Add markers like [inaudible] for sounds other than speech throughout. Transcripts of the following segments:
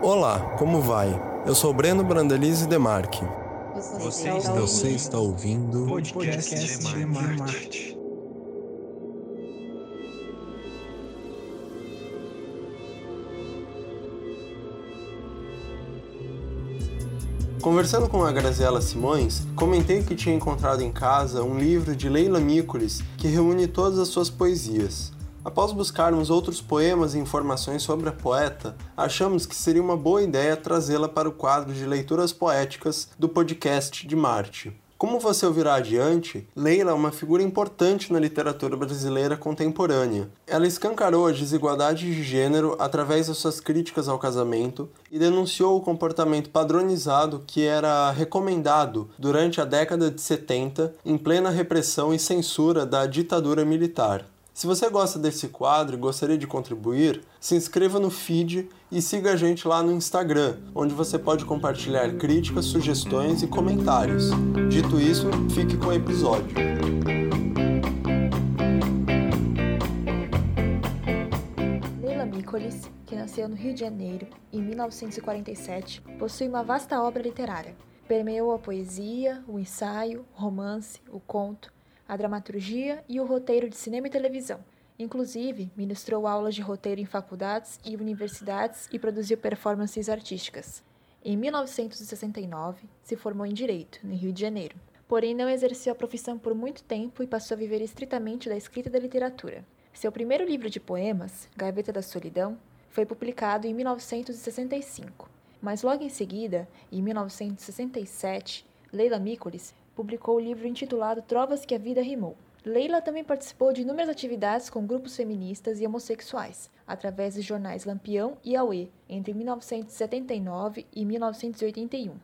Olá, como vai? Eu sou Breno Brandelize Demarque. Você, está, Você está ouvindo o podcast, podcast de Marte. Conversando com a Graziela Simões, comentei que tinha encontrado em casa um livro de Leila Mícolis que reúne todas as suas poesias. Após buscarmos outros poemas e informações sobre a poeta, achamos que seria uma boa ideia trazê-la para o quadro de leituras poéticas do podcast de Marte. Como você ouvirá adiante, Leila é uma figura importante na literatura brasileira contemporânea. Ela escancarou as desigualdades de gênero através das suas críticas ao casamento e denunciou o comportamento padronizado que era recomendado durante a década de 70, em plena repressão e censura da ditadura militar. Se você gosta desse quadro e gostaria de contribuir, se inscreva no feed e siga a gente lá no Instagram, onde você pode compartilhar críticas, sugestões e comentários. Dito isso, fique com o episódio. Leila Mícolis, que nasceu no Rio de Janeiro em 1947, possui uma vasta obra literária. Permeou a poesia, o ensaio, o romance, o conto, a dramaturgia e o roteiro de cinema e televisão. Inclusive, ministrou aulas de roteiro em faculdades e universidades e produziu performances artísticas. Em 1969, se formou em Direito, no Rio de Janeiro. Porém, não exerceu a profissão por muito tempo e passou a viver estritamente da escrita e da literatura. Seu primeiro livro de poemas, Gaveta da Solidão, foi publicado em 1965. Mas logo em seguida, em 1967, Leila Mícolis publicou o livro intitulado Trovas que a Vida Rimou. Leila também participou de inúmeras atividades com grupos feministas e homossexuais, através dos jornais Lampião e Aue, entre 1979 e 1981.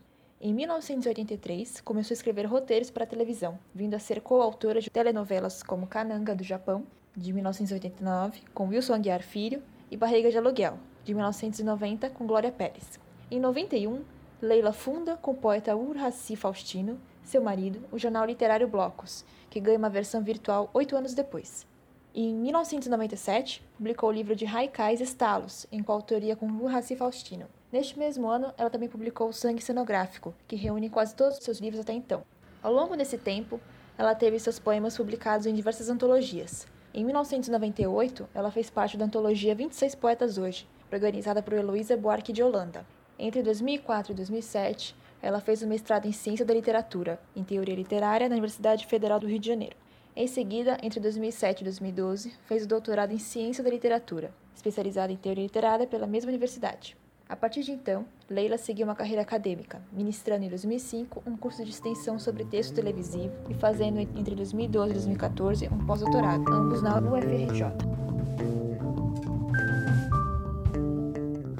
Em 1983, começou a escrever roteiros para a televisão, vindo a ser coautora de telenovelas como Kananga do Japão, de 1989, com Wilson Aguiar Filho, e Barriga de Aluguel, de 1990, com Glória Pérez. Em 91, Leila funda, com o poeta Urhaci Faustino, seu marido, o jornal literário Blocos, que ganha uma versão virtual oito anos depois. em 1997, publicou o livro de Haikais Estalos, em coautoria com Urhaci Faustino. Neste mesmo ano, ela também publicou o Sangue Cenográfico, que reúne quase todos os seus livros até então. Ao longo desse tempo, ela teve seus poemas publicados em diversas antologias. Em 1998, ela fez parte da antologia 26 Poetas Hoje, organizada por Heloísa Buarque de Holanda. Entre 2004 e 2007, ela fez o mestrado em Ciência da Literatura, em Teoria Literária, na Universidade Federal do Rio de Janeiro. Em seguida, entre 2007 e 2012, fez o doutorado em Ciência da Literatura, especializada em Teoria Literária pela mesma universidade. A partir de então, Leila seguiu uma carreira acadêmica, ministrando em 2005 um curso de extensão sobre texto televisivo e fazendo entre 2012 e 2014 um pós-doutorado, ambos na UFRJ.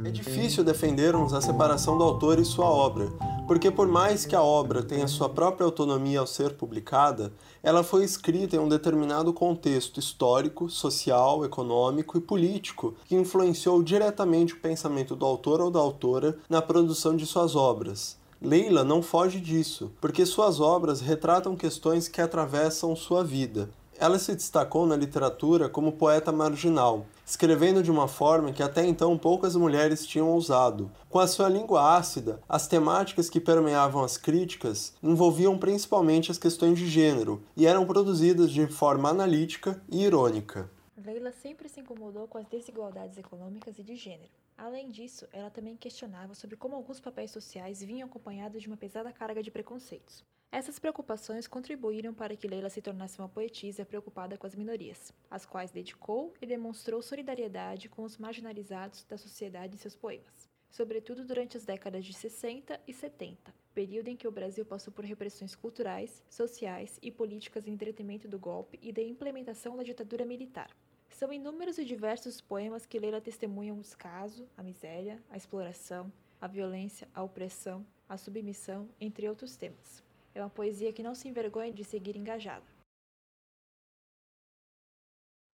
É difícil defendermos a separação do autor e sua obra, porque por mais que a obra tenha sua própria autonomia ao ser publicada, ela foi escrita em um determinado contexto histórico, social, econômico e político que influenciou diretamente o pensamento do autor ou da autora na produção de suas obras. Leila não foge disso, porque suas obras retratam questões que atravessam sua vida. Ela se destacou na literatura como poeta marginal, escrevendo de uma forma que até então poucas mulheres tinham ousado. Com a sua língua ácida, as temáticas que permeavam as críticas envolviam principalmente as questões de gênero e eram produzidas de forma analítica e irônica. Leila sempre se incomodou com as desigualdades econômicas e de gênero. Além disso, ela também questionava sobre como alguns papéis sociais vinham acompanhados de uma pesada carga de preconceitos. Essas preocupações contribuíram para que Leila se tornasse uma poetisa preocupada com as minorias, às quais dedicou e demonstrou solidariedade com os marginalizados da sociedade em seus poemas, sobretudo durante as décadas de 60 e 70, período em que o Brasil passou por repressões culturais, sociais e políticas em detrimento do golpe e da implementação da ditadura militar. São inúmeros e diversos poemas que Leila testemunham o descaso, a miséria, a exploração, a violência, a opressão, a submissão, entre outros temas. É uma poesia que não se envergonha de seguir engajada.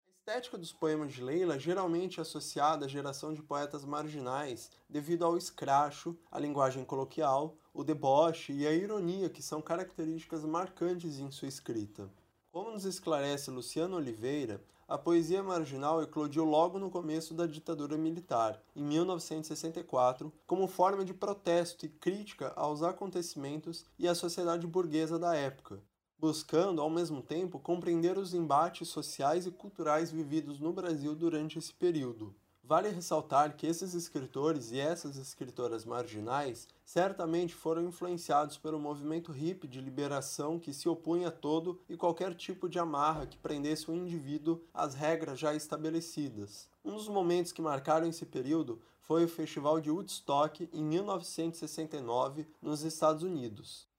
A estética dos poemas de Leila geralmente é associada à geração de poetas marginais devido ao escracho, a linguagem coloquial, o deboche e a ironia que são características marcantes em sua escrita. Como nos esclarece Luciano Oliveira, a poesia marginal eclodiu logo no começo da ditadura militar, em 1964, como forma de protesto e crítica aos acontecimentos e à sociedade burguesa da época, buscando, ao mesmo tempo, compreender os embates sociais e culturais vividos no Brasil durante esse período. Vale ressaltar que esses escritores e essas escritoras marginais certamente foram influenciados pelo movimento hippie de liberação que se opunha a todo e qualquer tipo de amarra que prendesse o indivíduo às regras já estabelecidas. Um dos momentos que marcaram esse período foi o Festival de Woodstock em 1969 nos Estados Unidos.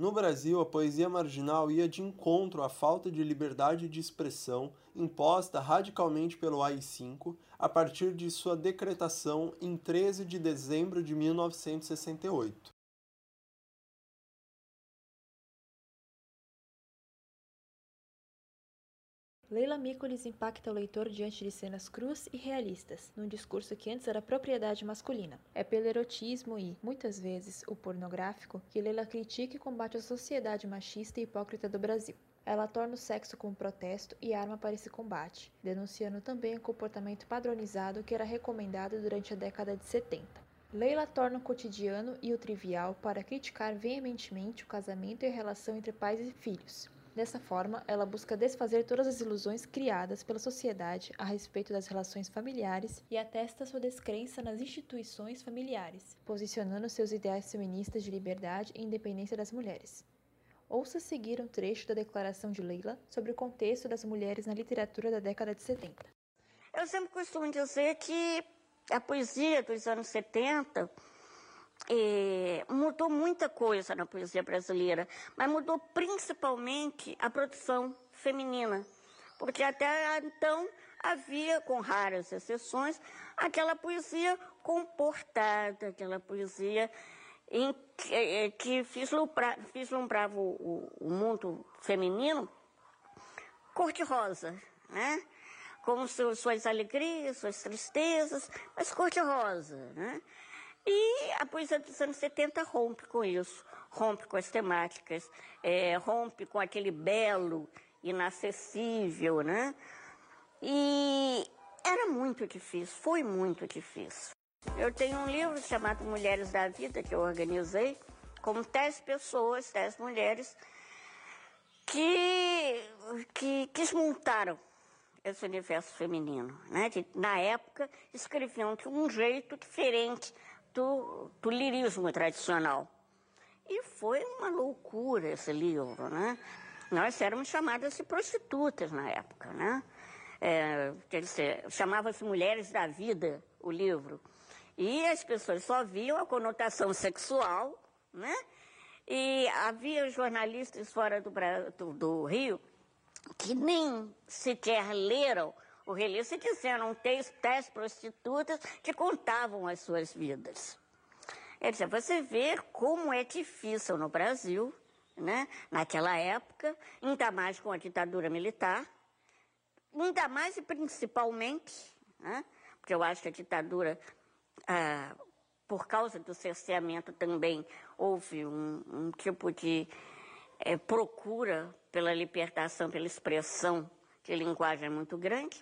No Brasil, a poesia marginal ia de encontro à falta de liberdade de expressão imposta radicalmente pelo AI-5 a partir de sua decretação em 13 de dezembro de 1968. Leila Mícolis impacta o leitor diante de cenas cruas e realistas, num discurso que antes era propriedade masculina. É pelo erotismo e, muitas vezes, o pornográfico que Leila critica e combate a sociedade machista e hipócrita do Brasil. Ela torna o sexo como protesto e arma para esse combate, denunciando também o comportamento padronizado que era recomendado durante a década de 70. Leila torna o cotidiano e o trivial para criticar veementemente o casamento e a relação entre pais e filhos, Dessa forma, ela busca desfazer todas as ilusões criadas pela sociedade a respeito das relações familiares e atesta sua descrença nas instituições familiares, posicionando seus ideais feministas de liberdade e independência das mulheres. Ouça seguir um trecho da declaração de Leila sobre o contexto das mulheres na literatura da década de 70. Eu sempre costumo dizer que a poesia dos anos 70 é, mudou muita coisa na poesia brasileira, mas mudou principalmente a produção feminina, porque até então havia, com raras exceções, aquela poesia comportada, aquela poesia em, que, é, que vislumbrava o, o, mundo feminino cor-de-rosa, né? com suas alegrias, suas tristezas, mas cor-de-rosa, né? E a poesia dos anos 70 rompe com isso, rompe com as temáticas, é, rompe com aquele belo, inacessível, né? E era muito difícil, foi muito difícil. Eu tenho um livro chamado Mulheres da Vida, que eu organizei, com dez pessoas, dez mulheres, que, que, que desmontaram esse universo feminino. Né? Que, na época, escreviam de um jeito diferente do, do lirismo tradicional. E foi uma loucura esse livro, né? Nós éramos chamadas de prostitutas na época, né? É, quer dizer, chamava-se Mulheres da Vida, o livro. E as pessoas só viam a conotação sexual, né? E havia jornalistas fora do, do, do Rio que nem sequer leram o release disseram dez, dez prostitutas que contavam as suas vidas. Quer dizer, você vê como é difícil no Brasil, né? naquela época, ainda mais com a ditadura militar, ainda mais e principalmente, né? porque eu acho que a ditadura, ah, por causa do cerceamento também, houve um, um tipo de é, procura pela libertação, pela expressão de linguagem muito grande.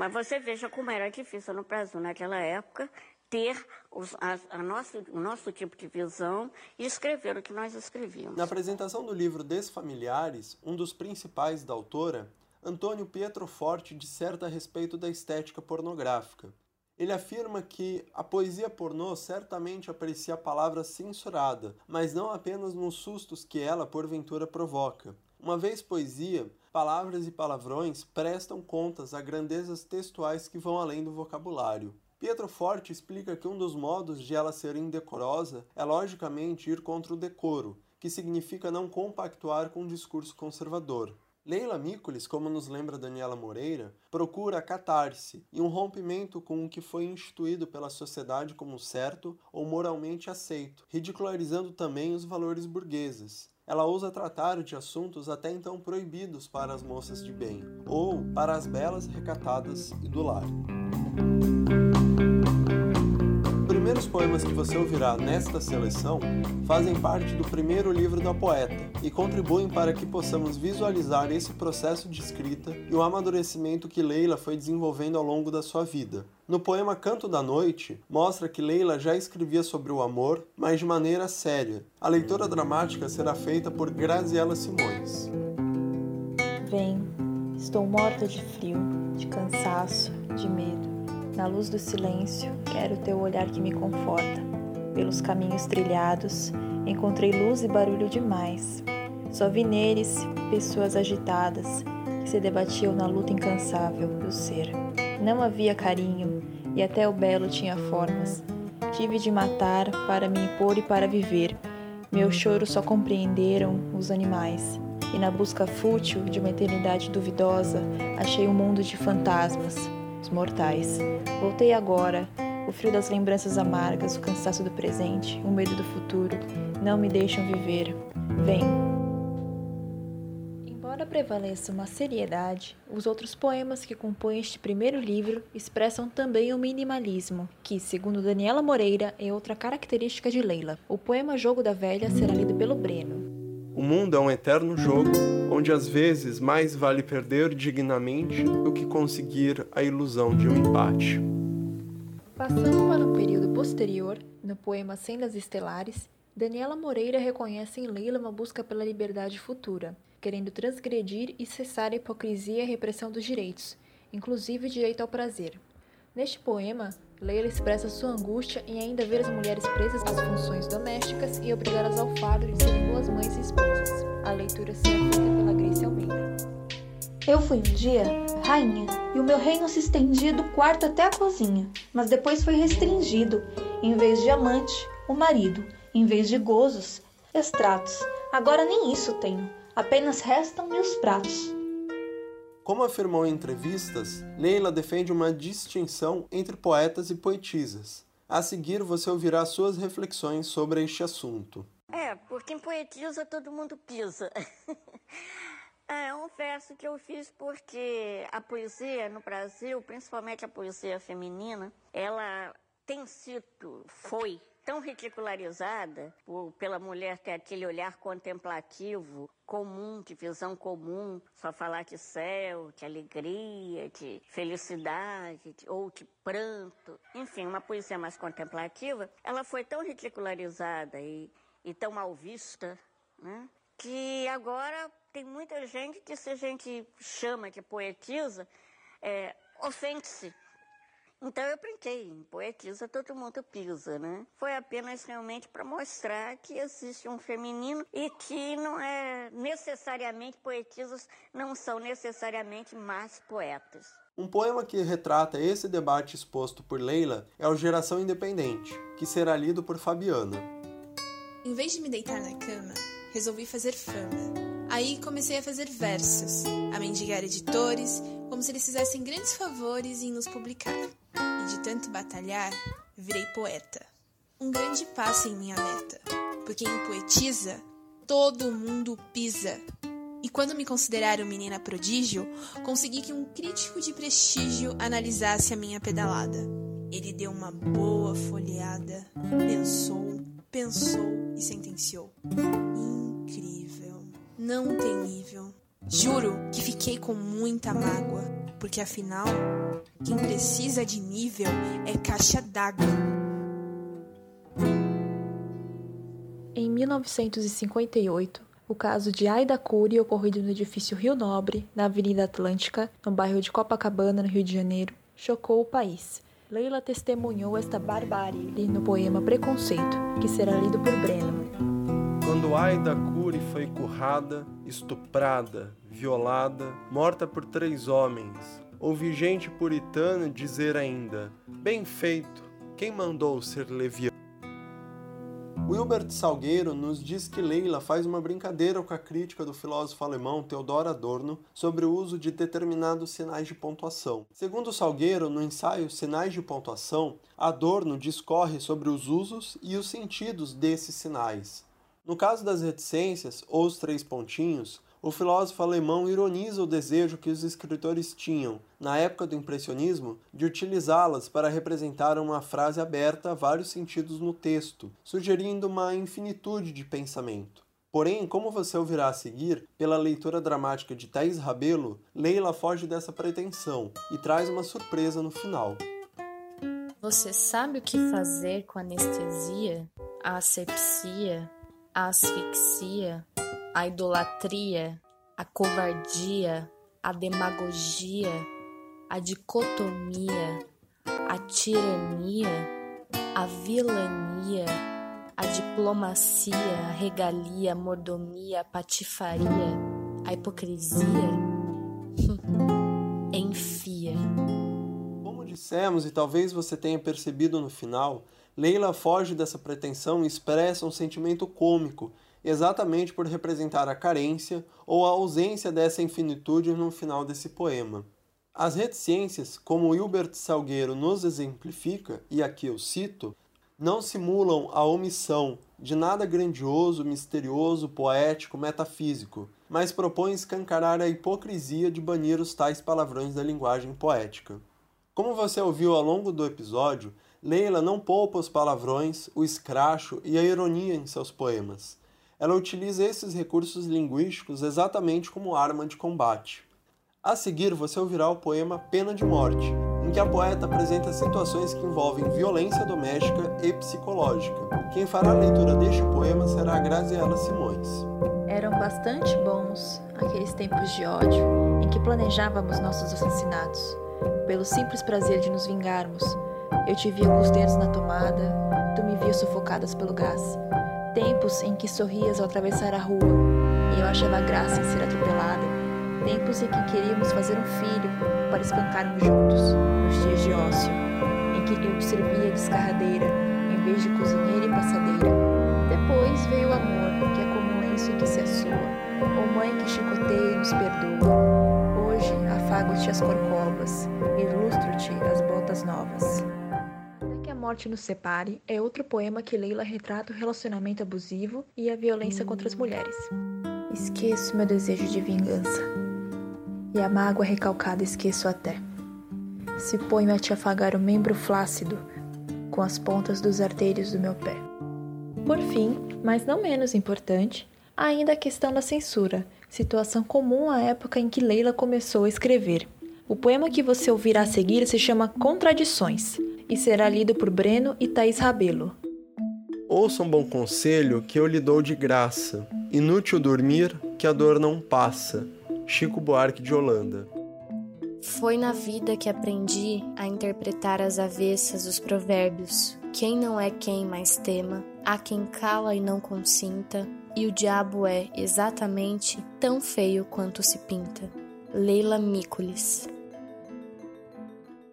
Mas você veja como era difícil no Brasil naquela época ter os, a, a nosso, o nosso tipo de visão e escrever o que nós escrevíamos. Na apresentação do livro Desfamiliares, um dos principais da autora, Antônio Pietro Forte disserta a respeito da estética pornográfica. Ele afirma que a poesia pornô certamente aprecia a palavra censurada, mas não apenas nos sustos que ela porventura provoca. Uma vez poesia, palavras e palavrões prestam contas a grandezas textuais que vão além do vocabulário. Pietro Forte explica que um dos modos de ela ser indecorosa é logicamente ir contra o decoro, que significa não compactuar com um discurso conservador. Leila Mícolis, como nos lembra Daniela Moreira, procura catarse e um rompimento com o que foi instituído pela sociedade como certo ou moralmente aceito, ridicularizando também os valores burgueses ela ousa tratar de assuntos até então proibidos para as moças de bem, ou para as belas recatadas e do lar. O primeiro os poemas que você ouvirá nesta seleção fazem parte do primeiro livro da poeta e contribuem para que possamos visualizar esse processo de escrita e o amadurecimento que Leila foi desenvolvendo ao longo da sua vida. No poema Canto da Noite, mostra que Leila já escrevia sobre o amor, mas de maneira séria. A leitura dramática será feita por Graziela Simões. Vem, estou morta de frio, de cansaço, de medo. Na luz do silêncio, quero teu olhar que me conforta. Pelos caminhos trilhados, encontrei luz e barulho demais. Só vi neles pessoas agitadas que se debatiam na luta incansável do ser. Não havia carinho e até o belo tinha formas. Tive de matar para me impor e para viver. Meu choro só compreenderam os animais e na busca fútil de uma eternidade duvidosa, achei um mundo de fantasmas, os mortais. Voltei agora, o frio das lembranças amargas, o cansaço do presente, o medo do futuro, não me deixam viver. Vem. Embora prevaleça uma seriedade, os outros poemas que compõem este primeiro livro expressam também o minimalismo, que, segundo Daniela Moreira, é outra característica de Leila. O poema Jogo da Velha será lido pelo Breno. O mundo é um eterno jogo, onde às vezes mais vale perder dignamente do que conseguir a ilusão de um empate. Passando para um período posterior, no poema Sendas Estelares, Daniela Moreira reconhece em Leila uma busca pela liberdade futura, querendo transgredir e cessar a hipocrisia e a repressão dos direitos, inclusive o direito ao prazer. Neste poema, Leila expressa sua angústia em ainda ver as mulheres presas às funções domésticas e obrigadas ao fardo de serem boas mães e esposas. A leitura será feita pela Grace Almeida. Eu fui um dia rainha e o meu reino se estendia do quarto até a cozinha, mas depois foi restringido. Em vez de amante, o marido. Em vez de gozos, extratos. Agora nem isso tenho. Apenas restam-me os pratos. Como afirmou em entrevistas, Leila defende uma distinção entre poetas e poetisas. A seguir, você ouvirá suas reflexões sobre este assunto. É, porque em poetisa todo mundo pisa. [laughs] É um verso que eu fiz porque a poesia no Brasil, principalmente a poesia feminina, ela tem sido, foi tão ridicularizada por, pela mulher ter aquele olhar contemplativo, comum, de visão comum, só falar de céu, de alegria, de felicidade, de, ou de pranto. Enfim, uma poesia mais contemplativa, ela foi tão ridicularizada e, e tão mal vista, né? que agora tem muita gente que se a gente chama de poetisa, é, ofende-se então eu brinquei, poetisa todo mundo pisa, né? Foi apenas realmente para mostrar que existe um feminino e que não é necessariamente poetisas não são necessariamente mais poetas. Um poema que retrata esse debate exposto por Leila é o Geração Independente, que será lido por Fabiana. Em vez de me deitar na cama, resolvi fazer fama. Aí comecei a fazer versos, a mendigar editores, como se eles fizessem grandes favores em nos publicar. E de tanto batalhar, virei poeta. Um grande passo em minha meta, porque em poetisa, todo mundo pisa. E quando me consideraram menina prodígio, consegui que um crítico de prestígio analisasse a minha pedalada. Ele deu uma boa folheada, pensou, pensou e sentenciou. Incrível, não tem nível. Juro que fiquei com muita mágoa, porque afinal, quem precisa de nível é caixa d'água. Em 1958, o caso de Aida Cury, ocorrido no edifício Rio Nobre, na Avenida Atlântica, no bairro de Copacabana, no Rio de Janeiro, chocou o país. Leila testemunhou esta barbárie no poema Preconceito, que será lido por Breno. Quando Aida Cury foi currada, estuprada, violada, morta por três homens. Ouvi gente puritana dizer ainda: Bem feito, quem mandou ser leviano? Wilbert Salgueiro nos diz que Leila faz uma brincadeira com a crítica do filósofo alemão Theodor Adorno sobre o uso de determinados sinais de pontuação. Segundo Salgueiro, no ensaio Sinais de Pontuação, Adorno discorre sobre os usos e os sentidos desses sinais. No caso das reticências ou os três pontinhos, o filósofo alemão ironiza o desejo que os escritores tinham, na época do impressionismo, de utilizá-las para representar uma frase aberta a vários sentidos no texto, sugerindo uma infinitude de pensamento. Porém, como você ouvirá a seguir, pela leitura dramática de Thais Rabelo, Leila foge dessa pretensão e traz uma surpresa no final. Você sabe o que fazer com anestesia, a asepsia, a asfixia, a idolatria, a covardia, a demagogia, a dicotomia, a tirania, a vilania, a diplomacia, a regalia, a mordomia, a patifaria, a hipocrisia? [laughs] Enfia. Dissemos, e talvez você tenha percebido no final, Leila foge dessa pretensão e expressa um sentimento cômico, exatamente por representar a carência ou a ausência dessa infinitude no final desse poema. As reticências, como Hilbert Salgueiro nos exemplifica, e aqui eu cito, não simulam a omissão de nada grandioso, misterioso, poético, metafísico, mas propõem escancarar a hipocrisia de banir os tais palavrões da linguagem poética. Como você ouviu ao longo do episódio, Leila não poupa os palavrões, o escracho e a ironia em seus poemas. Ela utiliza esses recursos linguísticos exatamente como arma de combate. A seguir, você ouvirá o poema Pena de Morte, em que a poeta apresenta situações que envolvem violência doméstica e psicológica. Quem fará a leitura deste poema será a Graziela Simões. Eram bastante bons aqueles tempos de ódio em que planejávamos nossos assassinatos, pelo simples prazer de nos vingarmos eu te via com os dedos na tomada, tu me via sufocadas pelo gás. Tempos em que sorrias ao atravessar a rua e eu achava graça em ser atropelada. Tempos em que queríamos fazer um filho para espancarmos juntos, nos dias de ócio, em que eu te servia de escarradeira em vez de cozinheira e passadeira. Depois veio o amor, que é como um lenço em que se assua, ou mãe que chicoteia e nos perdoa. Afago-te as corcovas, ilustro-te as botas novas. Morte nos Separe é outro poema que Leila retrata o relacionamento abusivo e a violência contra as mulheres. Esqueço meu desejo de vingança, e a mágoa recalcada esqueço até. Se ponho a te afagar o membro flácido com as pontas dos artérios do meu pé. Por fim, mas não menos importante, ainda a questão da censura, situação comum à época em que Leila começou a escrever. O poema que você ouvirá a seguir se chama Contradições e será lido por Breno e Thaís Rabelo. Ouça um bom conselho que eu lhe dou de graça. Inútil dormir, que a dor não passa. Chico Buarque de Holanda. Foi na vida que aprendi a interpretar as avessas os provérbios. Quem não é quem mais tema, há quem cala e não consinta, e o diabo é exatamente tão feio quanto se pinta. Leila Mícolis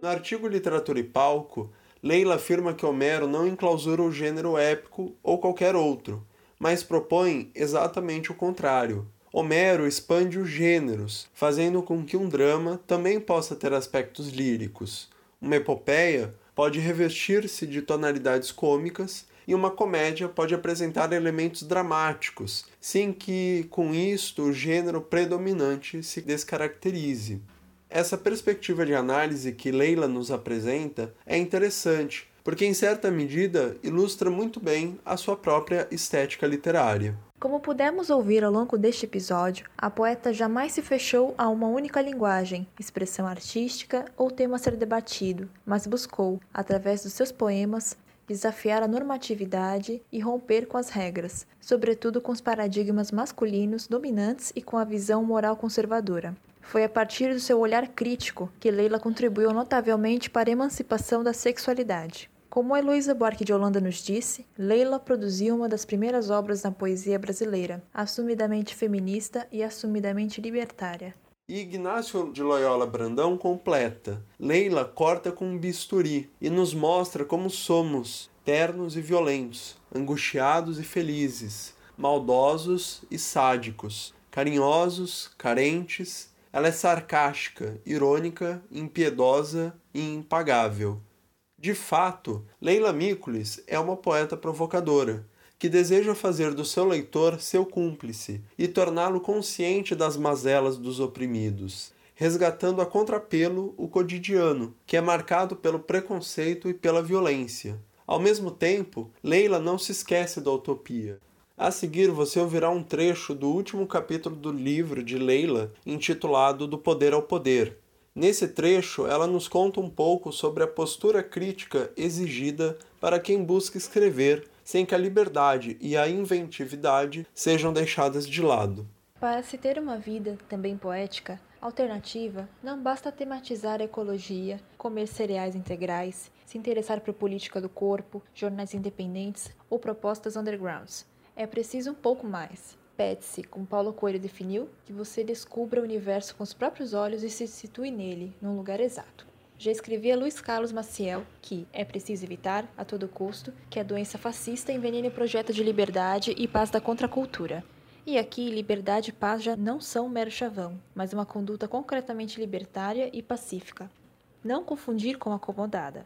no artigo Literatura e Palco, Leila afirma que Homero não enclausura o gênero épico ou qualquer outro, mas propõe exatamente o contrário. Homero expande os gêneros, fazendo com que um drama também possa ter aspectos líricos. Uma epopeia pode revestir-se de tonalidades cômicas e uma comédia pode apresentar elementos dramáticos, sem que, com isto, o gênero predominante se descaracterize. Essa perspectiva de análise que Leila nos apresenta é interessante, porque em certa medida ilustra muito bem a sua própria estética literária. Como pudemos ouvir ao longo deste episódio, a poeta jamais se fechou a uma única linguagem, expressão artística ou tema a ser debatido, mas buscou, através dos seus poemas, desafiar a normatividade e romper com as regras, sobretudo com os paradigmas masculinos dominantes e com a visão moral conservadora. Foi a partir do seu olhar crítico que Leila contribuiu notavelmente para a emancipação da sexualidade. Como Heloísa Buarque de Holanda nos disse, Leila produziu uma das primeiras obras na poesia brasileira, assumidamente feminista e assumidamente libertária. E Ignácio de Loyola Brandão completa. Leila corta com um bisturi e nos mostra como somos, ternos e violentos, angustiados e felizes, maldosos e sádicos, carinhosos, carentes, ela é sarcástica, irônica, impiedosa e impagável. De fato, Leila Mícolis é uma poeta provocadora, que deseja fazer do seu leitor seu cúmplice e torná-lo consciente das mazelas dos oprimidos, resgatando a contrapelo o cotidiano, que é marcado pelo preconceito e pela violência. Ao mesmo tempo, Leila não se esquece da utopia. A seguir, você ouvirá um trecho do último capítulo do livro de Leila, intitulado Do Poder ao Poder. Nesse trecho, ela nos conta um pouco sobre a postura crítica exigida para quem busca escrever sem que a liberdade e a inventividade sejam deixadas de lado. Para se ter uma vida também poética, alternativa, não basta tematizar a ecologia, comer cereais integrais, se interessar por política do corpo, jornais independentes ou propostas undergrounds. É preciso um pouco mais. Petse, como Paulo Coelho definiu, que você descubra o universo com os próprios olhos e se situe nele, num lugar exato. Já escrevia Luiz Carlos Maciel que é preciso evitar, a todo custo, que a doença fascista envenene o projeto de liberdade e paz da contracultura. E aqui, liberdade e paz já não são mero chavão, mas uma conduta concretamente libertária e pacífica. Não confundir com acomodada,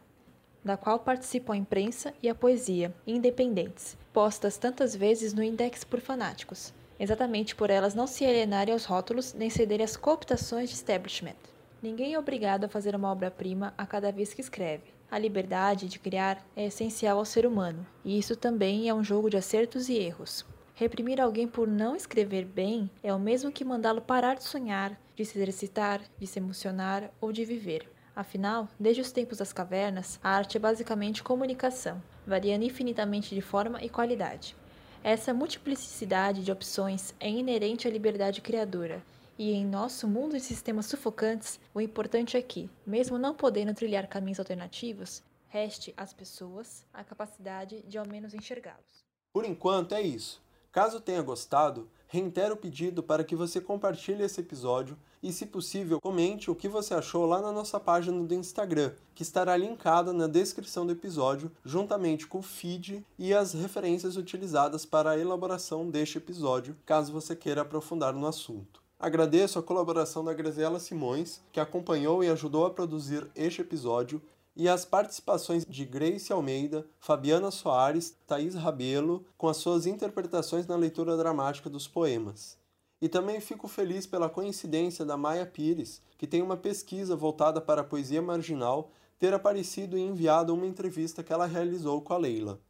da qual participam a imprensa e a poesia, independentes, postas tantas vezes no index por fanáticos, exatamente por elas não se alienarem aos rótulos nem cederem às cooptações de establishment. Ninguém é obrigado a fazer uma obra-prima a cada vez que escreve. A liberdade de criar é essencial ao ser humano, e isso também é um jogo de acertos e erros. Reprimir alguém por não escrever bem é o mesmo que mandá-lo parar de sonhar, de se exercitar, de se emocionar ou de viver. Afinal, desde os tempos das cavernas, a arte é basicamente comunicação, variando infinitamente de forma e qualidade. Essa multiplicidade de opções é inerente à liberdade criadora, e em nosso mundo de sistemas sufocantes, o importante é que, mesmo não podendo trilhar caminhos alternativos, reste às pessoas a capacidade de ao menos enxergá-los. Por enquanto é isso. Caso tenha gostado, reitero o pedido para que você compartilhe esse episódio e, se possível, comente o que você achou lá na nossa página do Instagram, que estará linkada na descrição do episódio, juntamente com o feed e as referências utilizadas para a elaboração deste episódio, caso você queira aprofundar no assunto. Agradeço a colaboração da Graziela Simões, que acompanhou e ajudou a produzir este episódio, e as participações de Grace Almeida, Fabiana Soares, Thaís Rabelo, com as suas interpretações na leitura dramática dos poemas. E também fico feliz pela coincidência da Maia Pires, que tem uma pesquisa voltada para a poesia marginal, ter aparecido e enviado uma entrevista que ela realizou com a Leila.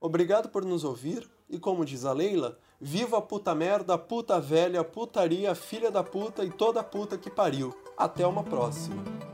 Obrigado por nos ouvir e, como diz a Leila, viva a puta merda, puta velha, putaria, filha da puta e toda puta que pariu. Até uma próxima.